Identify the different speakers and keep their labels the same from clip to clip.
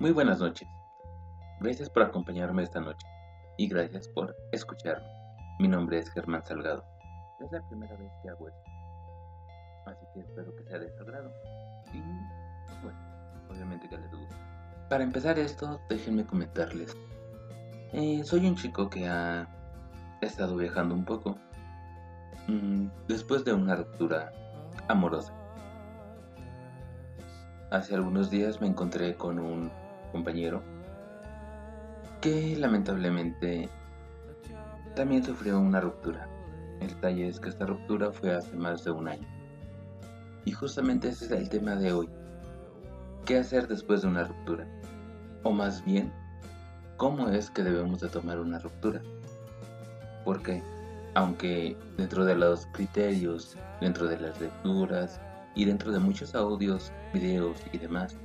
Speaker 1: Muy buenas noches. Gracias por acompañarme esta noche y gracias por escucharme. Mi nombre es Germán Salgado. Es la primera vez que hago esto, así que espero que sea de su y, bueno, obviamente que les guste. Para empezar esto, déjenme comentarles. Eh, soy un chico que ha estado viajando un poco mm, después de una ruptura amorosa. Hace algunos días me encontré con un compañero que lamentablemente también sufrió una ruptura. El detalle es que esta ruptura fue hace más de un año. Y justamente ese es el tema de hoy. ¿Qué hacer después de una ruptura? O más bien, ¿cómo es que debemos de tomar una ruptura? Porque, aunque dentro de los criterios, dentro de las lecturas, y dentro de muchos audios, videos y demás,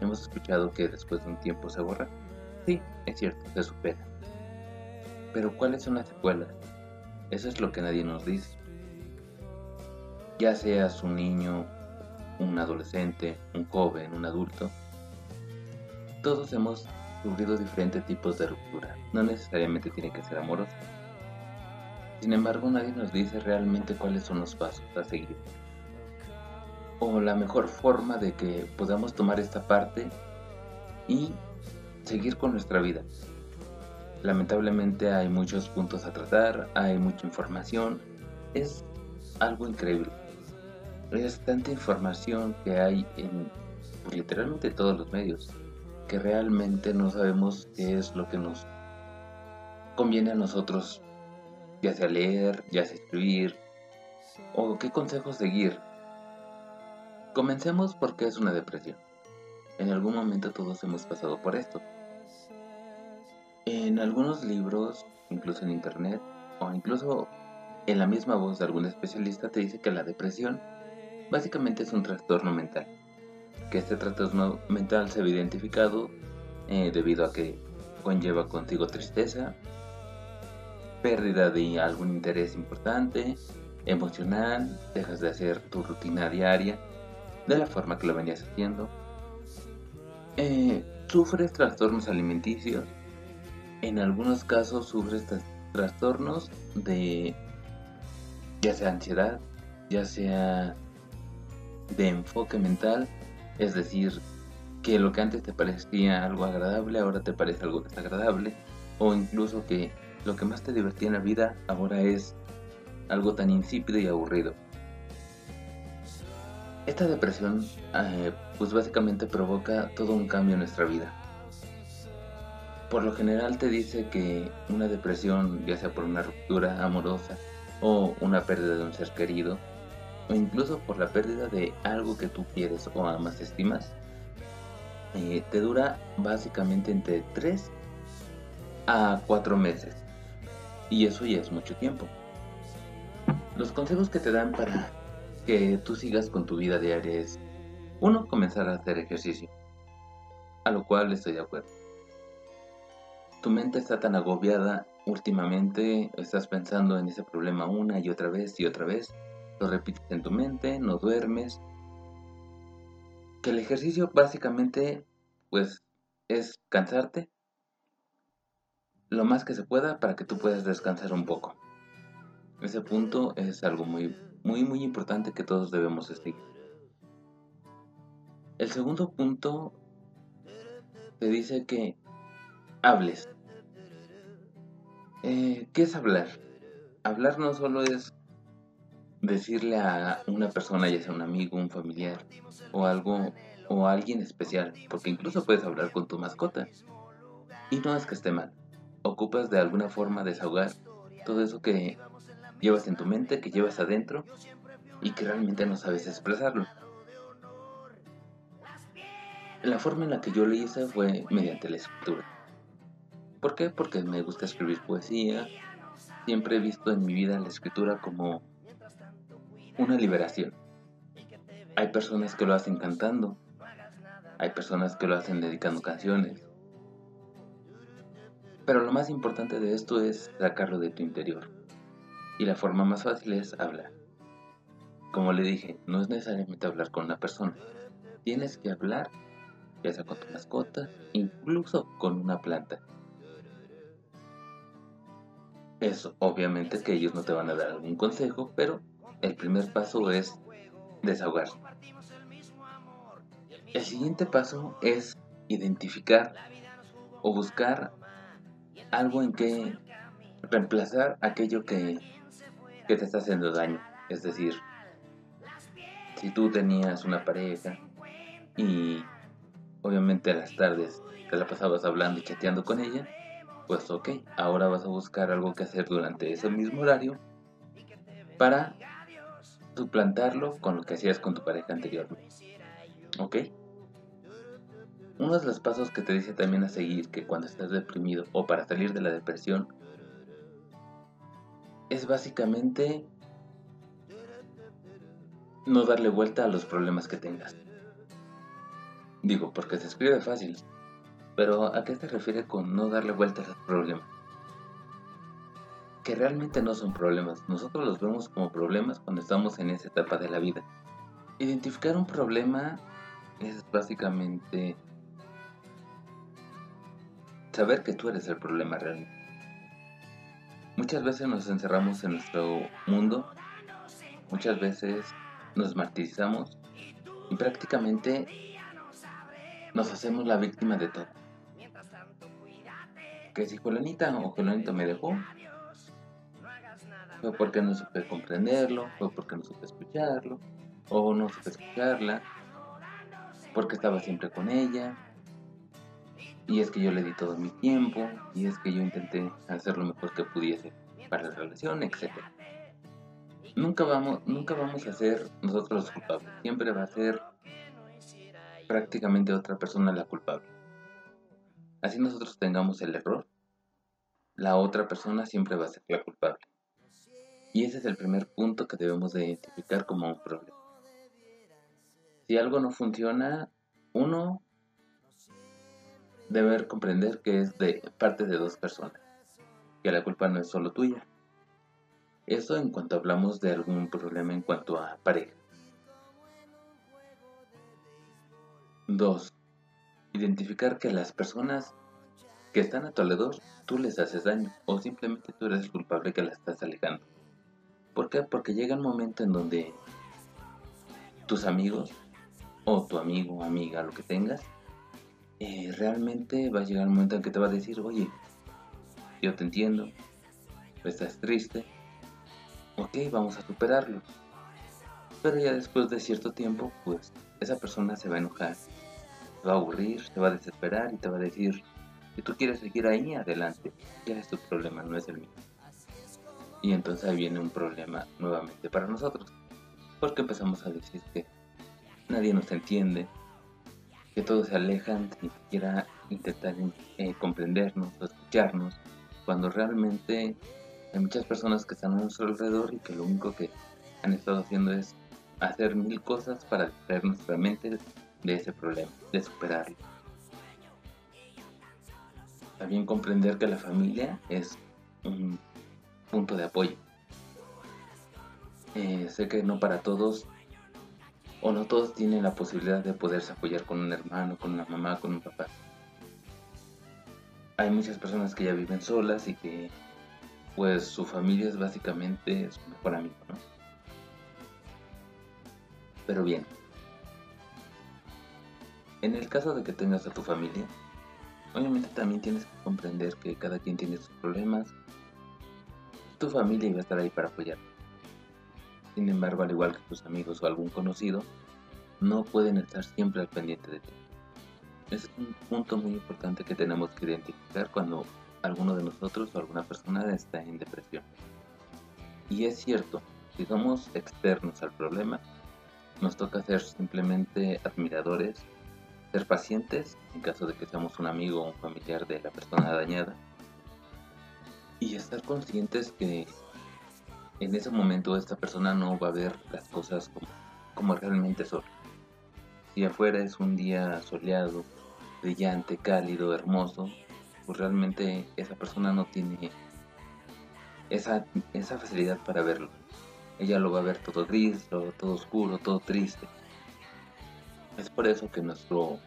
Speaker 1: hemos escuchado que después de un tiempo se borra. Sí, es cierto, se supera. Pero ¿cuáles son las secuelas? Eso es lo que nadie nos dice. Ya seas un niño, un adolescente, un joven, un adulto, todos hemos sufrido diferentes tipos de ruptura. No necesariamente tiene que ser amorosa. Sin embargo, nadie nos dice realmente cuáles son los pasos a seguir o la mejor forma de que podamos tomar esta parte y seguir con nuestra vida. Lamentablemente hay muchos puntos a tratar, hay mucha información, es algo increíble. Es tanta información que hay en pues, literalmente todos los medios que realmente no sabemos qué es lo que nos conviene a nosotros, ya sea leer, ya sea escribir, o qué consejos seguir Comencemos porque es una depresión. En algún momento todos hemos pasado por esto. En algunos libros, incluso en internet, o incluso en la misma voz de algún especialista te dice que la depresión básicamente es un trastorno mental. Que este trastorno mental se ve identificado eh, debido a que conlleva contigo tristeza, pérdida de algún interés importante, emocional, dejas de hacer tu rutina diaria de la forma que lo venías haciendo. Eh, sufres trastornos alimenticios. En algunos casos sufres trastornos de ya sea ansiedad, ya sea de enfoque mental, es decir, que lo que antes te parecía algo agradable ahora te parece algo desagradable, o incluso que lo que más te divertía en la vida ahora es algo tan insípido y aburrido. Esta depresión eh, pues básicamente provoca todo un cambio en nuestra vida. Por lo general te dice que una depresión, ya sea por una ruptura amorosa o una pérdida de un ser querido, o incluso por la pérdida de algo que tú quieres o amas, estimas, eh, te dura básicamente entre 3 a 4 meses. Y eso ya es mucho tiempo. Los consejos que te dan para que tú sigas con tu vida diaria es, uno, comenzar a hacer ejercicio, a lo cual estoy de acuerdo. Tu mente está tan agobiada últimamente, estás pensando en ese problema una y otra vez y otra vez, lo repites en tu mente, no duermes, que el ejercicio básicamente pues es cansarte lo más que se pueda para que tú puedas descansar un poco. Ese punto es algo muy muy muy importante que todos debemos seguir. El segundo punto te dice que hables. Eh, ¿Qué es hablar? Hablar no solo es decirle a una persona, ya sea un amigo, un familiar o algo o a alguien especial, porque incluso puedes hablar con tu mascota. Y no es que esté mal. Ocupas de alguna forma desahogar todo eso que llevas en tu mente, que llevas adentro y que realmente no sabes expresarlo. La forma en la que yo lo hice fue mediante la escritura. ¿Por qué? Porque me gusta escribir poesía. Siempre he visto en mi vida la escritura como una liberación. Hay personas que lo hacen cantando. Hay personas que lo hacen dedicando canciones. Pero lo más importante de esto es sacarlo de tu interior. Y la forma más fácil es hablar. Como le dije, no es necesariamente hablar con una persona. Tienes que hablar ya sea con tu mascota, incluso con una planta. Eso, obviamente que ellos no te van a dar algún consejo, pero el primer paso es desahogarse. El siguiente paso es identificar o buscar algo en que reemplazar aquello que, que te está haciendo daño. Es decir, si tú tenías una pareja y obviamente a las tardes te la pasabas hablando y chateando con ella, pues ok, ahora vas a buscar algo que hacer durante ese mismo horario para suplantarlo con lo que hacías con tu pareja anteriormente. ¿Ok? Uno de los pasos que te dice también a seguir que cuando estás deprimido o para salir de la depresión es básicamente no darle vuelta a los problemas que tengas. Digo, porque se escribe fácil, pero ¿a qué se refiere con no darle vuelta a los problemas? Que realmente no son problemas, nosotros los vemos como problemas cuando estamos en esa etapa de la vida. Identificar un problema es básicamente saber que tú eres el problema realmente. Muchas veces nos encerramos en nuestro mundo, muchas veces nos martirizamos y prácticamente nos hacemos la víctima de todo. Que si Colanita o Colanito me dejó, fue porque no supe comprenderlo, fue porque no supe escucharlo, o no supe escucharla, porque estaba siempre con ella, y es que yo le di todo mi tiempo, y es que yo intenté hacer lo mejor que pudiese para la relación, etc. Nunca vamos, nunca vamos a ser nosotros los culpables, siempre va a ser prácticamente otra persona la culpable. Así nosotros tengamos el error, la otra persona siempre va a ser la culpable. Y ese es el primer punto que debemos de identificar como un problema. Si algo no funciona, uno debe comprender que es de parte de dos personas, que la culpa no es solo tuya. Eso en cuanto hablamos de algún problema en cuanto a pareja. 2. Identificar que las personas que están a tu alrededor tú les haces daño o simplemente tú eres el culpable que las estás alejando. ¿Por qué? Porque llega un momento en donde tus amigos o tu amigo amiga, lo que tengas, eh, realmente va a llegar un momento en que te va a decir, oye, yo te entiendo, estás triste, ok, vamos a superarlo. Pero ya después de cierto tiempo, pues esa persona se va a enojar, se va a aburrir, se va a desesperar y te va a decir, si tú quieres seguir ahí, adelante, ya es tu problema, no es el mío. Y entonces ahí viene un problema nuevamente para nosotros, porque empezamos a decir que nadie nos entiende, que todos se alejan sin siquiera intentar eh, comprendernos o escucharnos, cuando realmente hay muchas personas que están a nuestro alrededor y que lo único que han estado haciendo es hacer mil cosas para distraer nuestra mente de ese problema, de superarlo. También comprender que la familia es un punto de apoyo. Eh, sé que no para todos o no todos tienen la posibilidad de poderse apoyar con un hermano, con una mamá, con un papá. Hay muchas personas que ya viven solas y que pues su familia es básicamente su mejor amigo, ¿no? Pero bien, en el caso de que tengas a tu familia, obviamente también tienes que comprender que cada quien tiene sus problemas. Tu familia iba a estar ahí para apoyarte. Sin embargo, al igual que tus amigos o algún conocido, no pueden estar siempre al pendiente de ti. Es un punto muy importante que tenemos que identificar cuando alguno de nosotros o alguna persona está en depresión. Y es cierto, si somos externos al problema, nos toca ser simplemente admiradores, ser pacientes en caso de que seamos un amigo o un familiar de la persona dañada y estar conscientes que en ese momento esta persona no va a ver las cosas como, como realmente son. Si afuera es un día soleado, brillante, cálido, hermoso, pues realmente esa persona no tiene esa, esa facilidad para verlo. Ella lo va a ver todo gris, todo, todo oscuro, todo triste. Es por eso que nuestro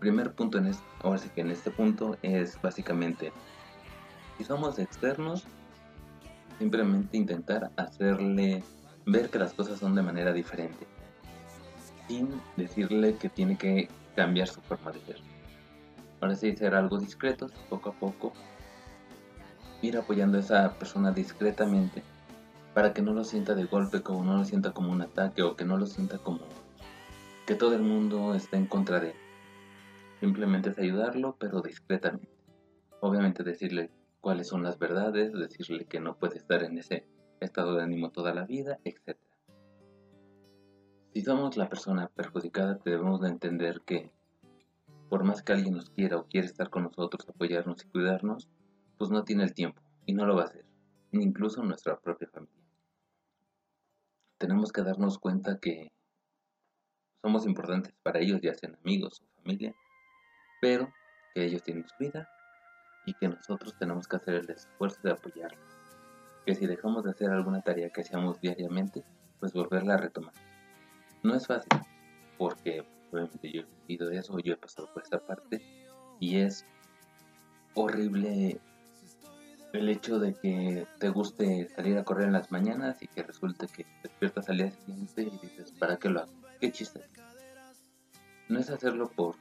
Speaker 1: primer punto en este, que en este punto es básicamente, si somos externos, simplemente intentar hacerle ver que las cosas son de manera diferente, sin decirle que tiene que cambiar su forma de ser. Ahora sí, ser algo discretos, poco a poco, ir apoyando a esa persona discretamente para que no lo sienta de golpe, como no lo sienta como un ataque o que no lo sienta como que todo el mundo está en contra de él. Simplemente es ayudarlo, pero discretamente. Obviamente decirle cuáles son las verdades, decirle que no puede estar en ese estado de ánimo toda la vida, etc. Si somos la persona perjudicada, debemos de entender que por más que alguien nos quiera o quiera estar con nosotros, apoyarnos y cuidarnos, pues no tiene el tiempo y no lo va a hacer, incluso nuestra propia familia. Tenemos que darnos cuenta que somos importantes para ellos, ya sean amigos o familia, pero que ellos tienen su vida y que nosotros tenemos que hacer el esfuerzo de apoyarlos. Que si dejamos de hacer alguna tarea que hacíamos diariamente, pues volverla a retomar. No es fácil, porque obviamente yo he vivido eso, yo he pasado por esa parte y es horrible el hecho de que te guste salir a correr en las mañanas y que resulte que despiertas al día siguiente y dices, ¿para qué lo hago? ¿Qué chiste? No es hacerlo por,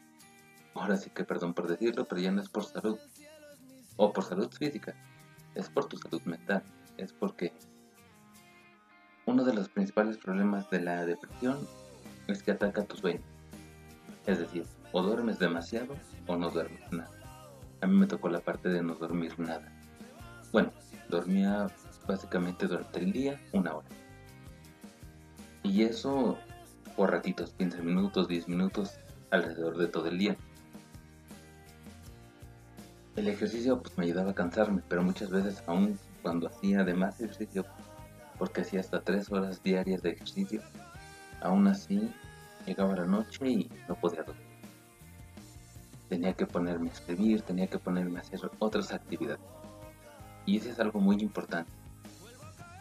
Speaker 1: ahora sí que perdón por decirlo, pero ya no es por salud o por salud física, es por tu salud mental, es porque uno de los principales problemas de la depresión es que ataca tus sueño. Es decir, o duermes demasiado o no duermes nada. A mí me tocó la parte de no dormir nada. Bueno, dormía básicamente durante el día una hora. Y eso por ratitos, 15 minutos, 10 minutos, alrededor de todo el día. El ejercicio pues me ayudaba a cansarme, pero muchas veces aún cuando hacía además ejercicio, porque hacía hasta 3 horas diarias de ejercicio, aún así Llegaba la noche y no podía dormir. Tenía que ponerme a escribir, tenía que ponerme a hacer otras actividades. Y eso es algo muy importante.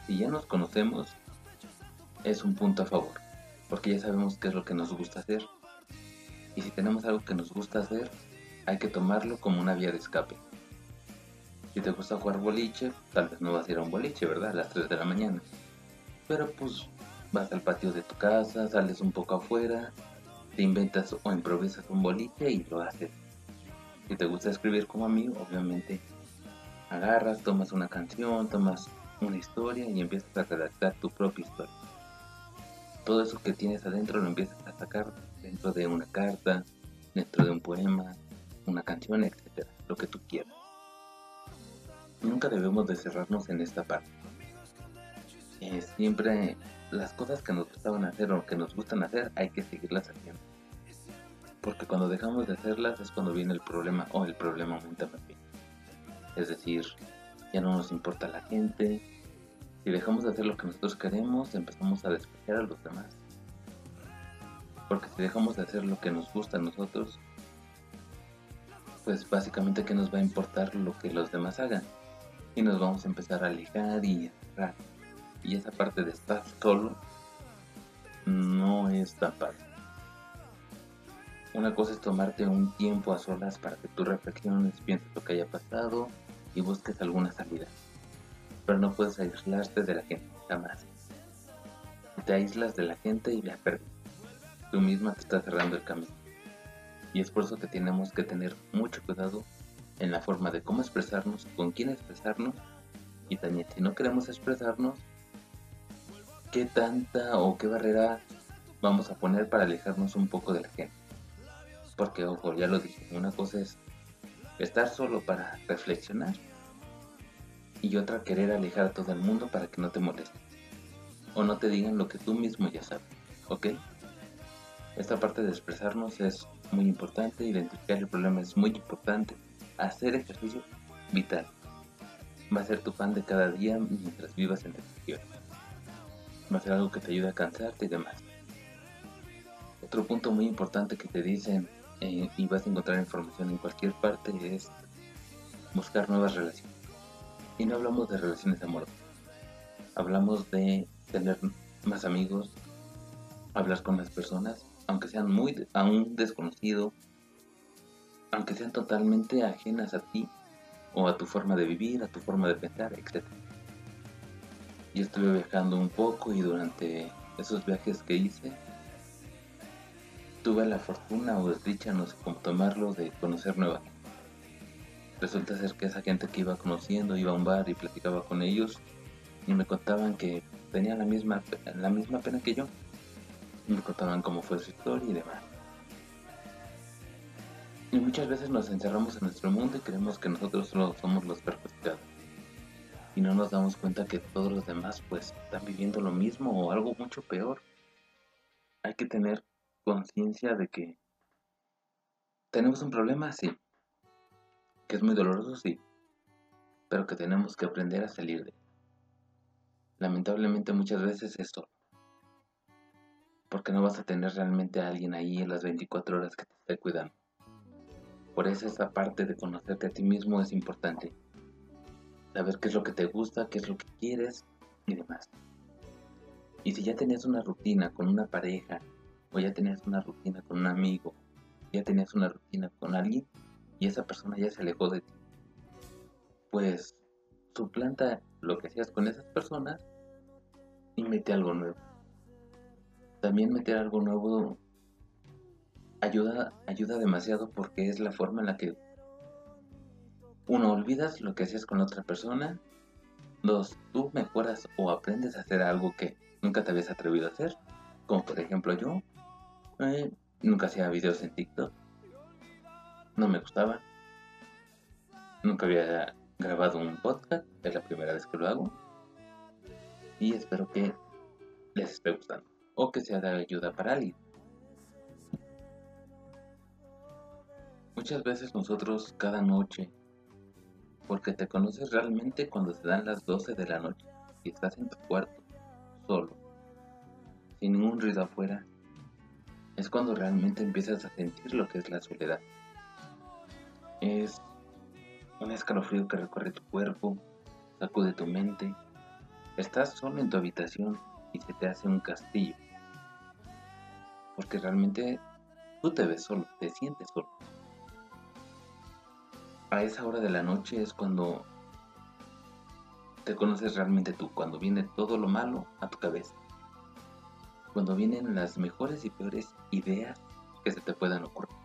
Speaker 1: Si ya nos conocemos, es un punto a favor, porque ya sabemos qué es lo que nos gusta hacer. Y si tenemos algo que nos gusta hacer, hay que tomarlo como una vía de escape. Si te gusta jugar boliche, tal vez no vas a ir a un boliche, ¿verdad? A las 3 de la mañana. Pero pues vas al patio de tu casa, sales un poco afuera, te inventas o improvisas un boliche y lo haces. Si te gusta escribir como a mí, obviamente agarras, tomas una canción, tomas una historia y empiezas a redactar tu propia historia. Todo eso que tienes adentro lo empiezas a sacar dentro de una carta, dentro de un poema, una canción, etcétera, lo que tú quieras. Nunca debemos de cerrarnos en esta parte. Eh, siempre las cosas que nos gustaban hacer o que nos gustan hacer hay que seguirlas haciendo. Porque cuando dejamos de hacerlas es cuando viene el problema o el problema aumenta más. Es decir, ya no nos importa la gente. Si dejamos de hacer lo que nosotros queremos, empezamos a despreciar a los demás. Porque si dejamos de hacer lo que nos gusta a nosotros, pues básicamente que nos va a importar lo que los demás hagan. Y nos vamos a empezar a alejar y a. Y esa parte de estar solo no es tan fácil. Una cosa es tomarte un tiempo a solas para que tú reflexiones, pienses lo que haya pasado y busques alguna salida. Pero no puedes aislarte de la gente, jamás. Te aíslas de la gente y la perdes. Tú misma te estás cerrando el camino. Y es por eso que tenemos que tener mucho cuidado en la forma de cómo expresarnos, con quién expresarnos y también si no queremos expresarnos, qué tanta o qué barrera vamos a poner para alejarnos un poco de la gente. Porque, ojo, ya lo dije, una cosa es estar solo para reflexionar y otra querer alejar a todo el mundo para que no te moleste o no te digan lo que tú mismo ya sabes, ¿ok? Esta parte de expresarnos es muy importante, identificar el problema es muy importante, hacer ejercicio vital. Va a ser tu pan de cada día mientras vivas en depresión va a ser algo que te ayude a cansarte y demás. Otro punto muy importante que te dicen eh, y vas a encontrar información en cualquier parte es buscar nuevas relaciones. Y no hablamos de relaciones amorosas, hablamos de tener más amigos, hablar con las personas, aunque sean muy a un desconocido, aunque sean totalmente ajenas a ti o a tu forma de vivir, a tu forma de pensar, etc. Yo estuve viajando un poco y durante esos viajes que hice, tuve la fortuna o desdicha, no sé cómo tomarlo, de conocer nueva. Resulta ser que esa gente que iba conociendo iba a un bar y platicaba con ellos y me contaban que tenían la misma, la misma pena que yo. Me contaban cómo fue su historia y demás. Y muchas veces nos encerramos en nuestro mundo y creemos que nosotros solo somos los perjudicados. Y no nos damos cuenta que todos los demás pues están viviendo lo mismo o algo mucho peor. Hay que tener conciencia de que tenemos un problema, sí. Que es muy doloroso, sí. Pero que tenemos que aprender a salir de él. Lamentablemente muchas veces es. Porque no vas a tener realmente a alguien ahí en las 24 horas que te esté cuidando. Por eso esa parte de conocerte a ti mismo es importante. Saber qué es lo que te gusta, qué es lo que quieres y demás. Y si ya tenías una rutina con una pareja, o ya tenías una rutina con un amigo, ya tenías una rutina con alguien, y esa persona ya se alejó de ti, pues suplanta lo que hacías con esas personas y mete algo nuevo. También meter algo nuevo ayuda, ayuda demasiado porque es la forma en la que uno olvidas lo que hacías con otra persona. Dos, tú mejoras o aprendes a hacer algo que nunca te habías atrevido a hacer. Como por ejemplo yo, eh, nunca hacía videos en TikTok. No me gustaba. Nunca había grabado un podcast. Es la primera vez que lo hago. Y espero que les esté gustando. O que sea de ayuda para alguien. Muchas veces nosotros cada noche, porque te conoces realmente cuando se dan las 12 de la noche y estás en tu cuarto, solo, sin ningún ruido afuera, es cuando realmente empiezas a sentir lo que es la soledad. Es un escalofrío que recorre tu cuerpo, sacude tu mente. Estás solo en tu habitación y se te hace un castillo. Porque realmente tú te ves solo, te sientes solo a esa hora de la noche es cuando te conoces realmente tú, cuando viene todo lo malo a tu cabeza, cuando vienen las mejores y peores ideas que se te puedan ocurrir.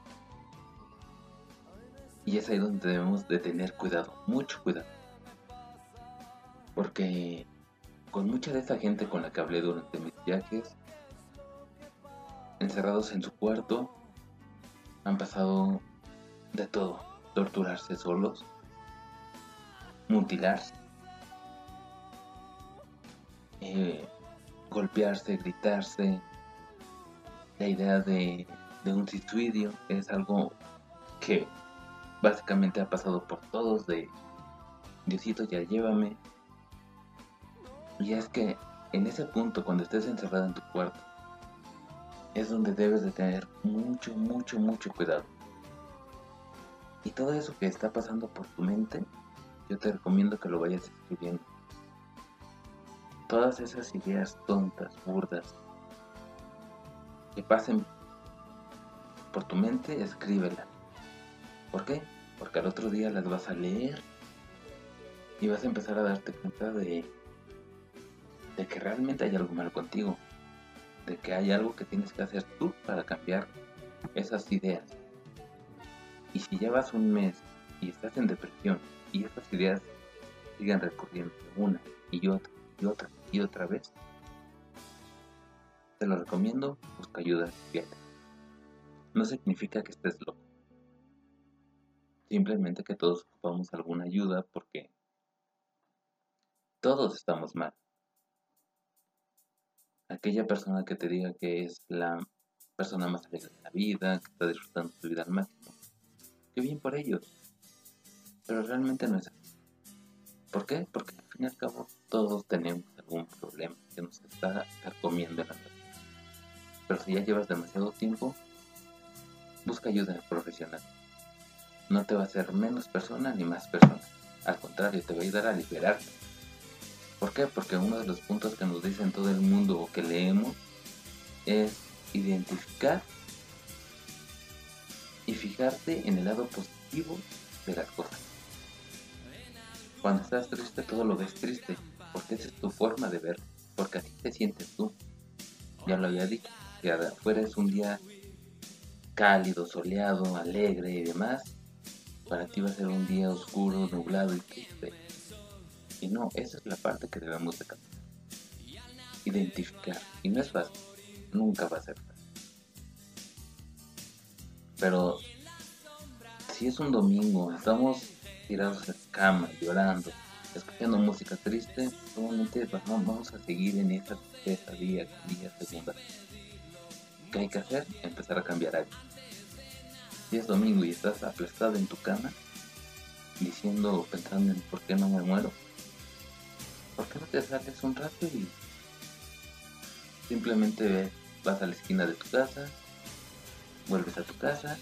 Speaker 1: Y es ahí donde debemos de tener cuidado, mucho cuidado. Porque con mucha de esa gente con la que hablé durante mis viajes, encerrados en su cuarto, han pasado de todo torturarse solos, mutilarse, eh, golpearse, gritarse. La idea de, de un suicidio es algo que básicamente ha pasado por todos de Diosito ya llévame. Y es que en ese punto, cuando estés encerrado en tu cuarto, es donde debes de tener mucho, mucho, mucho cuidado. Y todo eso que está pasando por tu mente, yo te recomiendo que lo vayas escribiendo. Todas esas ideas tontas, burdas, que pasen por tu mente, escríbelas. ¿Por qué? Porque al otro día las vas a leer y vas a empezar a darte cuenta de, de que realmente hay algo mal contigo, de que hay algo que tienes que hacer tú para cambiar esas ideas. Y si llevas un mes y estás en depresión y esas ideas siguen recurriendo una y otra y otra y otra vez, te lo recomiendo, busca ayuda fíjate. No significa que estés loco. Simplemente que todos ocupamos alguna ayuda porque todos estamos mal. Aquella persona que te diga que es la persona más alegre de la vida, que está disfrutando su vida al máximo, qué bien por ellos. Pero realmente no es así. ¿Por qué? Porque al fin y al cabo todos tenemos algún problema que nos está comiendo en la noche. Pero si ya llevas demasiado tiempo, busca ayuda profesional. No te va a hacer menos persona ni más persona. Al contrario, te va a ayudar a liberarte. ¿Por qué? Porque uno de los puntos que nos dicen todo el mundo o que leemos es identificar y fijar fijarte en el lado positivo de las cosas. Cuando estás triste todo lo ves triste, porque esa es tu forma de ver, porque así te sientes tú. Ya lo había dicho, que afuera es un día cálido, soleado, alegre y demás, para ti va a ser un día oscuro, nublado y triste. Y no, esa es la parte que debemos de cambiar. Identificar. Y no es fácil, nunca va a ser fácil. Pero si es un domingo, estamos tirados en cama, llorando, escuchando música triste, probablemente vamos a seguir en esa tristeza día, día, segunda. ¿Qué hay que hacer? Empezar a cambiar algo. Si es domingo y estás aplastado en tu cama, diciendo, pensando en por qué no me muero, ¿por qué no te sales un rato y simplemente vas a la esquina de tu casa, vuelves a tu casa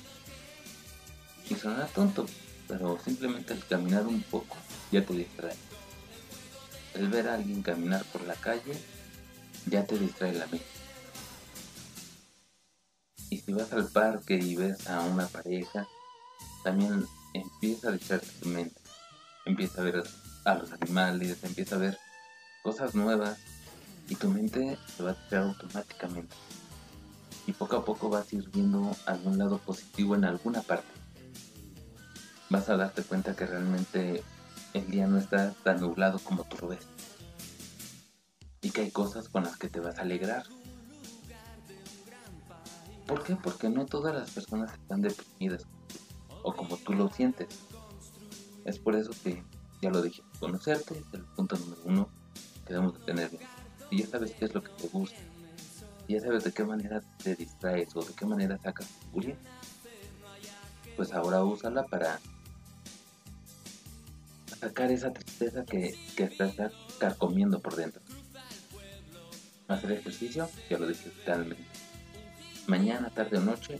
Speaker 1: y suena tonto, pero simplemente al caminar un poco ya te distrae. El ver a alguien caminar por la calle ya te distrae la mente. Y si vas al parque y ves a una pareja, también empieza a distraer tu mente. Empieza a ver a los animales, empieza a ver cosas nuevas y tu mente se va a distraer automáticamente y poco a poco vas a ir viendo algún lado positivo en alguna parte. Vas a darte cuenta que realmente el día no está tan nublado como tú lo ves. Y que hay cosas con las que te vas a alegrar. ¿Por qué? Porque no todas las personas están deprimidas o como tú lo sientes. Es por eso que, ya lo dije, conocerte es el punto número uno debemos de tener. Y ya sabes qué es lo que te gusta, ya sabes de qué manera te distraes o de qué manera sacas tu furia, pues ahora úsala para sacar esa tristeza que, que estás carcomiendo por dentro. Hacer ejercicio, ya lo dije totalmente. Mañana, tarde o noche,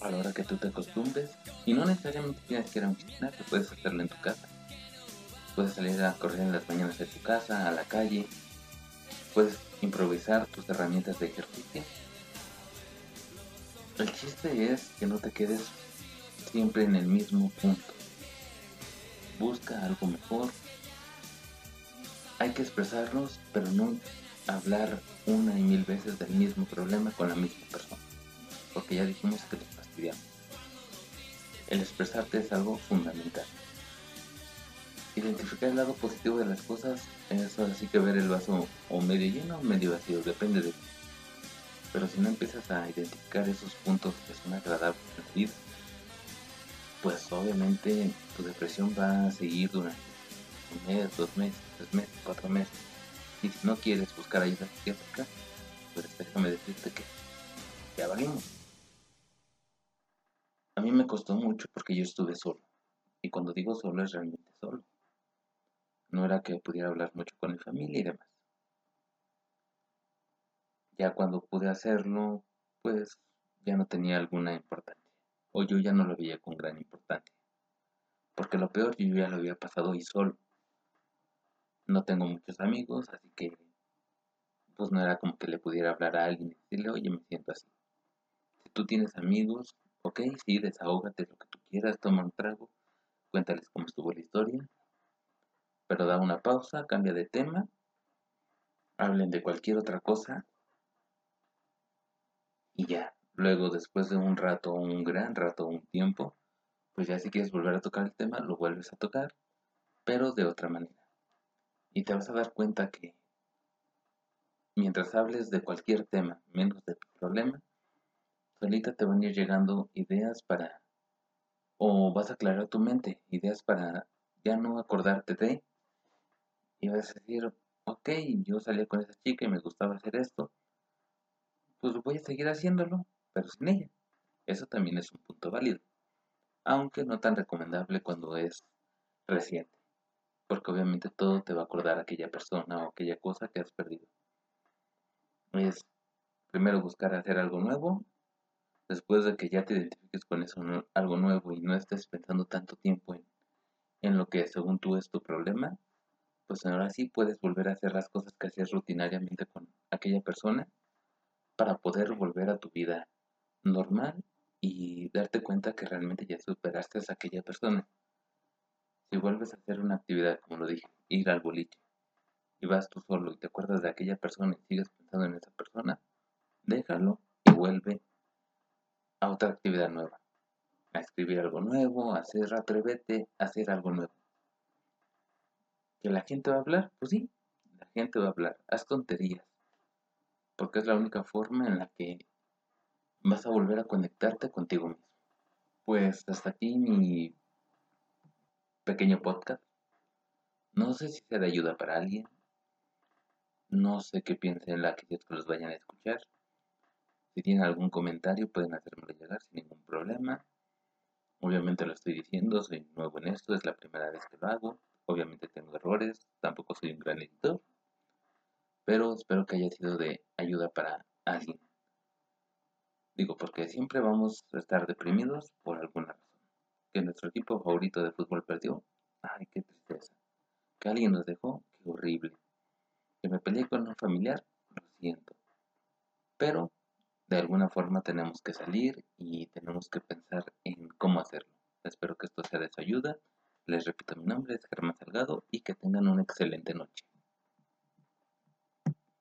Speaker 1: a la hora que tú te acostumbres, y no necesariamente tienes que ir a un gimnasio, puedes hacerlo en tu casa. Puedes salir a correr en las mañanas de tu casa, a la calle, puedes improvisar tus herramientas de ejercicio. El chiste es que no te quedes siempre en el mismo punto. Busca algo mejor. Hay que expresarnos, pero no hablar una y mil veces del mismo problema con la misma persona. Porque ya dijimos que los fastidiamos. El expresarte es algo fundamental. Identificar el lado positivo de las cosas es así que ver el vaso o medio lleno o medio vacío, depende de ti. Pero si no empiezas a identificar esos puntos que son agradables en pues obviamente tu depresión va a seguir durante un mes, dos meses, tres meses, cuatro meses. Y si no quieres buscar ayuda psiquiátrica, pues déjame decirte que ya valimos. A mí me costó mucho porque yo estuve solo. Y cuando digo solo es realmente solo. No era que pudiera hablar mucho con mi familia y demás. Ya cuando pude hacerlo, pues ya no tenía alguna importancia. O yo ya no lo veía con gran importancia. Porque lo peor yo ya lo había pasado y solo. No tengo muchos amigos, así que pues no era como que le pudiera hablar a alguien y decirle, oye, me siento así. Si tú tienes amigos, ok, sí, desahógate lo que tú quieras, toma un trago, cuéntales cómo estuvo la historia pero da una pausa, cambia de tema, hablen de cualquier otra cosa y ya. Luego, después de un rato, un gran rato, un tiempo, pues ya si quieres volver a tocar el tema, lo vuelves a tocar, pero de otra manera. Y te vas a dar cuenta que mientras hables de cualquier tema, menos de tu problema, solita te van a ir llegando ideas para, o vas a aclarar tu mente, ideas para ya no acordarte de, y vas a decir, ok, yo salí con esa chica y me gustaba hacer esto, pues voy a seguir haciéndolo, pero sin ella. Eso también es un punto válido, aunque no tan recomendable cuando es reciente, porque obviamente todo te va a acordar a aquella persona o aquella cosa que has perdido. Es primero buscar hacer algo nuevo, después de que ya te identifiques con eso algo nuevo y no estés pensando tanto tiempo en, en lo que según tú es tu problema, pues ahora sí puedes volver a hacer las cosas que hacías rutinariamente con aquella persona para poder volver a tu vida normal y darte cuenta que realmente ya superaste a aquella persona. Si vuelves a hacer una actividad, como lo dije, ir al boliche, y vas tú solo y te acuerdas de aquella persona y sigues pensando en esa persona, déjalo y vuelve a otra actividad nueva. A escribir algo nuevo, a hacer, atrévete a hacer algo nuevo. ¿Que la gente va a hablar? Pues sí, la gente va a hablar. Haz tonterías. Porque es la única forma en la que vas a volver a conectarte contigo mismo. Pues hasta aquí mi pequeño podcast. No sé si sea de ayuda para alguien. No sé qué piensen la que los vayan a escuchar. Si tienen algún comentario pueden hacérmelo llegar sin ningún problema. Obviamente lo estoy diciendo, soy nuevo en esto, es la primera vez que lo hago. Obviamente tengo errores, tampoco soy un gran editor. Pero espero que haya sido de ayuda para alguien. Digo, porque siempre vamos a estar deprimidos por alguna razón. Que nuestro equipo favorito de fútbol perdió. Ay, qué tristeza. Que alguien nos dejó. Qué horrible. Que me peleé con un familiar. Lo siento. Pero de alguna forma tenemos que salir y tenemos que pensar en cómo hacerlo. Espero que esto sea de su ayuda. Les repito, mi nombre es Germán Salgado y que tengan una excelente noche.